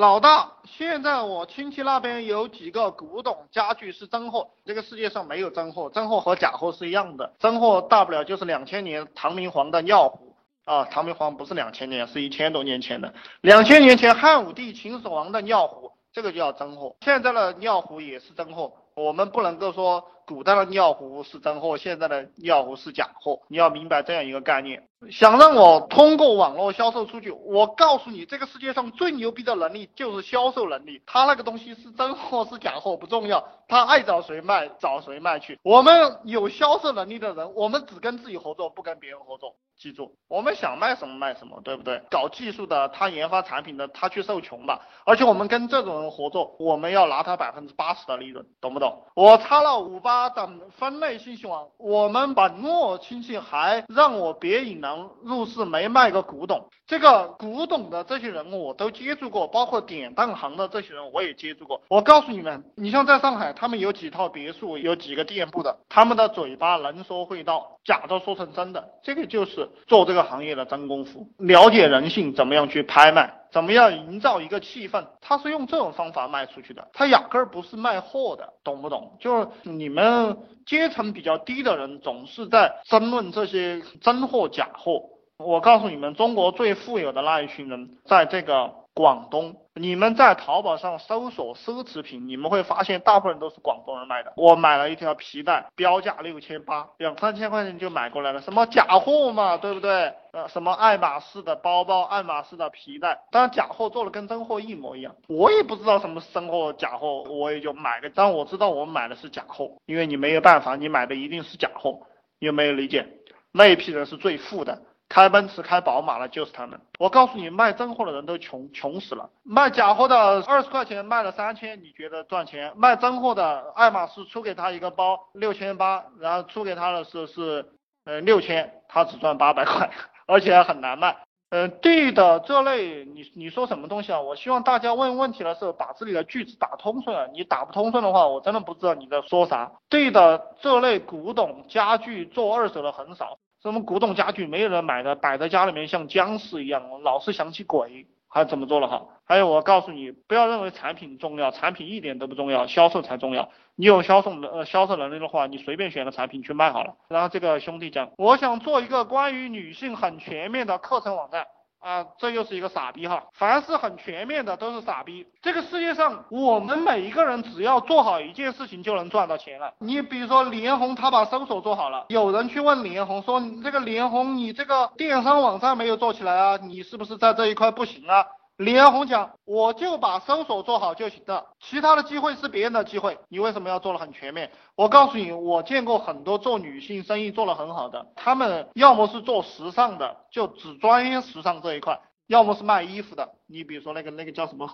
老大，现在我亲戚那边有几个古董家具是真货，这个世界上没有真货，真货和假货是一样的，真货大不了就是两千年唐明皇的尿壶啊，唐明皇不是两千年，是一千多年前的，两千年前汉武帝秦始皇的尿壶，这个叫真货，现在的尿壶也是真货，我们不能够说古代的尿壶是真货，现在的尿壶是假货，你要明白这样一个概念。想让我通过网络销售出去，我告诉你，这个世界上最牛逼的能力就是销售能力。他那个东西是真货是假货不重要，他爱找谁卖找谁卖去。我们有销售能力的人，我们只跟自己合作，不跟别人合作。记住，我们想卖什么卖什么，对不对？搞技术的，他研发产品的，他去受穷吧。而且我们跟这种人合作，我们要拿他百分之八十的利润，懂不我插了五八等分类信息网，我们本诺亲戚还让我别引狼入室没卖个古董。这个古董的这些人我都接触过，包括典当行的这些人我也接触过。我告诉你们，你像在上海，他们有几套别墅，有几个店铺的，他们的嘴巴能说会道，假的说成真的，这个就是做这个行业的真功夫。了解人性，怎么样去拍卖，怎么样营造一个气氛，他是用这种方法卖出去的，他压根儿不是卖货的，懂不懂？就是你们阶层比较低的人总是在争论这些真货假货。我告诉你们，中国最富有的那一群人，在这个广东。你们在淘宝上搜索奢侈品，你们会发现大部分都是广东人卖的。我买了一条皮带，标价六千八，两三千块钱就买过来了，什么假货嘛，对不对？呃，什么爱马仕的包包，爱马仕的皮带，当然假货做的跟真货一模一样。我也不知道什么是真货假货，我也就买个。但我知道我买的是假货，因为你没有办法，你买的一定是假货，有没有理解？那一批人是最富的。开奔驰、开宝马的就是他们。我告诉你，卖真货的人都穷穷死了。卖假货的二十块钱卖了三千，你觉得赚钱？卖真货的爱马仕出给他一个包六千八，然后出给他的是是呃六千，他只赚八百块，而且还很难卖。嗯，对的，这类你你说什么东西啊？我希望大家问问题的时候把这里的句子打通顺。你打不通顺的话，我真的不知道你在说啥。对的，这类古董家具做二手的很少。什么古董家具没有人买的，摆在家里面像僵尸一样，老是想起鬼，还怎么做了哈？还有我告诉你，不要认为产品重要，产品一点都不重要，销售才重要。你有销售能呃销售能力的话，你随便选个产品去卖好了。然后这个兄弟讲，我想做一个关于女性很全面的课程网站。啊，这又是一个傻逼哈！凡是很全面的都是傻逼。这个世界上，我们每一个人只要做好一件事情就能赚到钱了。你比如说，李彦宏他把搜索做好了，有人去问李彦宏说：“你这个李彦宏，你这个电商网站没有做起来啊？你是不是在这一块不行啊？”李彦宏讲，我就把搜索做好就行了，其他的机会是别人的机会。你为什么要做的很全面？我告诉你，我见过很多做女性生意做的很好的，他们要么是做时尚的，就只专业时尚这一块；要么是卖衣服的。你比如说那个那个叫什么，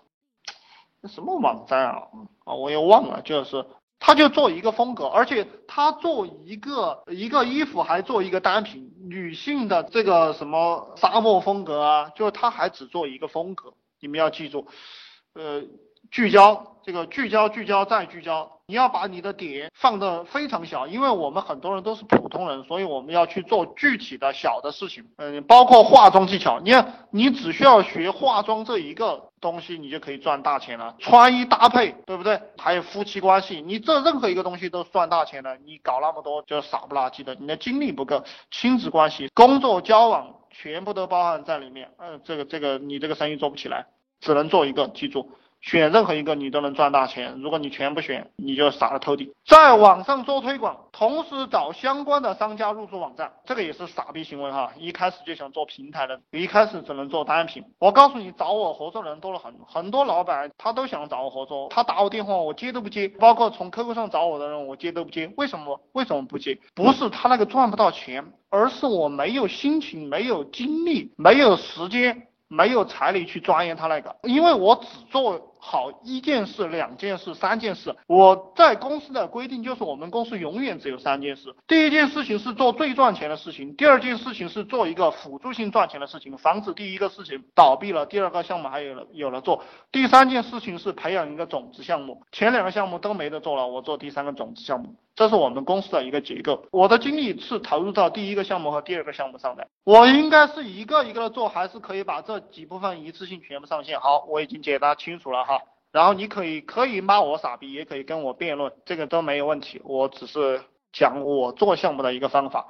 那什么网站啊？啊，我又忘了，就是。他就做一个风格，而且他做一个一个衣服还做一个单品，女性的这个什么沙漠风格啊，就是他还只做一个风格，你们要记住，呃，聚焦这个聚焦聚焦再聚焦。你要把你的点放的非常小，因为我们很多人都是普通人，所以我们要去做具体的小的事情。嗯，包括化妆技巧，你看，你只需要学化妆这一个东西，你就可以赚大钱了。穿衣搭配，对不对？还有夫妻关系，你这任何一个东西都赚大钱了。你搞那么多就傻不拉几的，你的精力不够。亲子关系、工作交往全部都包含在里面。嗯，这个这个你这个生意做不起来，只能做一个，记住。选任何一个你都能赚大钱，如果你全部选，你就傻了透顶。在网上做推广，同时找相关的商家入驻网站，这个也是傻逼行为哈。一开始就想做平台的，一开始只能做单品。我告诉你，找我合作的人多了很很多，老板他都想找我合作，他打我电话我接都不接，包括从 QQ 上找我的人我接都不接。为什么？为什么不接？不是他那个赚不到钱，而是我没有心情、没有精力、没有时间、没有财力去钻研他那个，因为我只做。好一件事、两件事、三件事。我在公司的规定就是，我们公司永远只有三件事。第一件事情是做最赚钱的事情，第二件事情是做一个辅助性赚钱的事情，防止第一个事情倒闭了，第二个项目还有了有了做。第三件事情是培养一个种子项目，前两个项目都没得做了，我做第三个种子项目。这是我们公司的一个结构，我的精力是投入到第一个项目和第二个项目上的。我应该是一个一个的做，还是可以把这几部分一次性全部上线？好，我已经解答清楚了哈。然后你可以可以骂我傻逼，也可以跟我辩论，这个都没有问题。我只是讲我做项目的一个方法。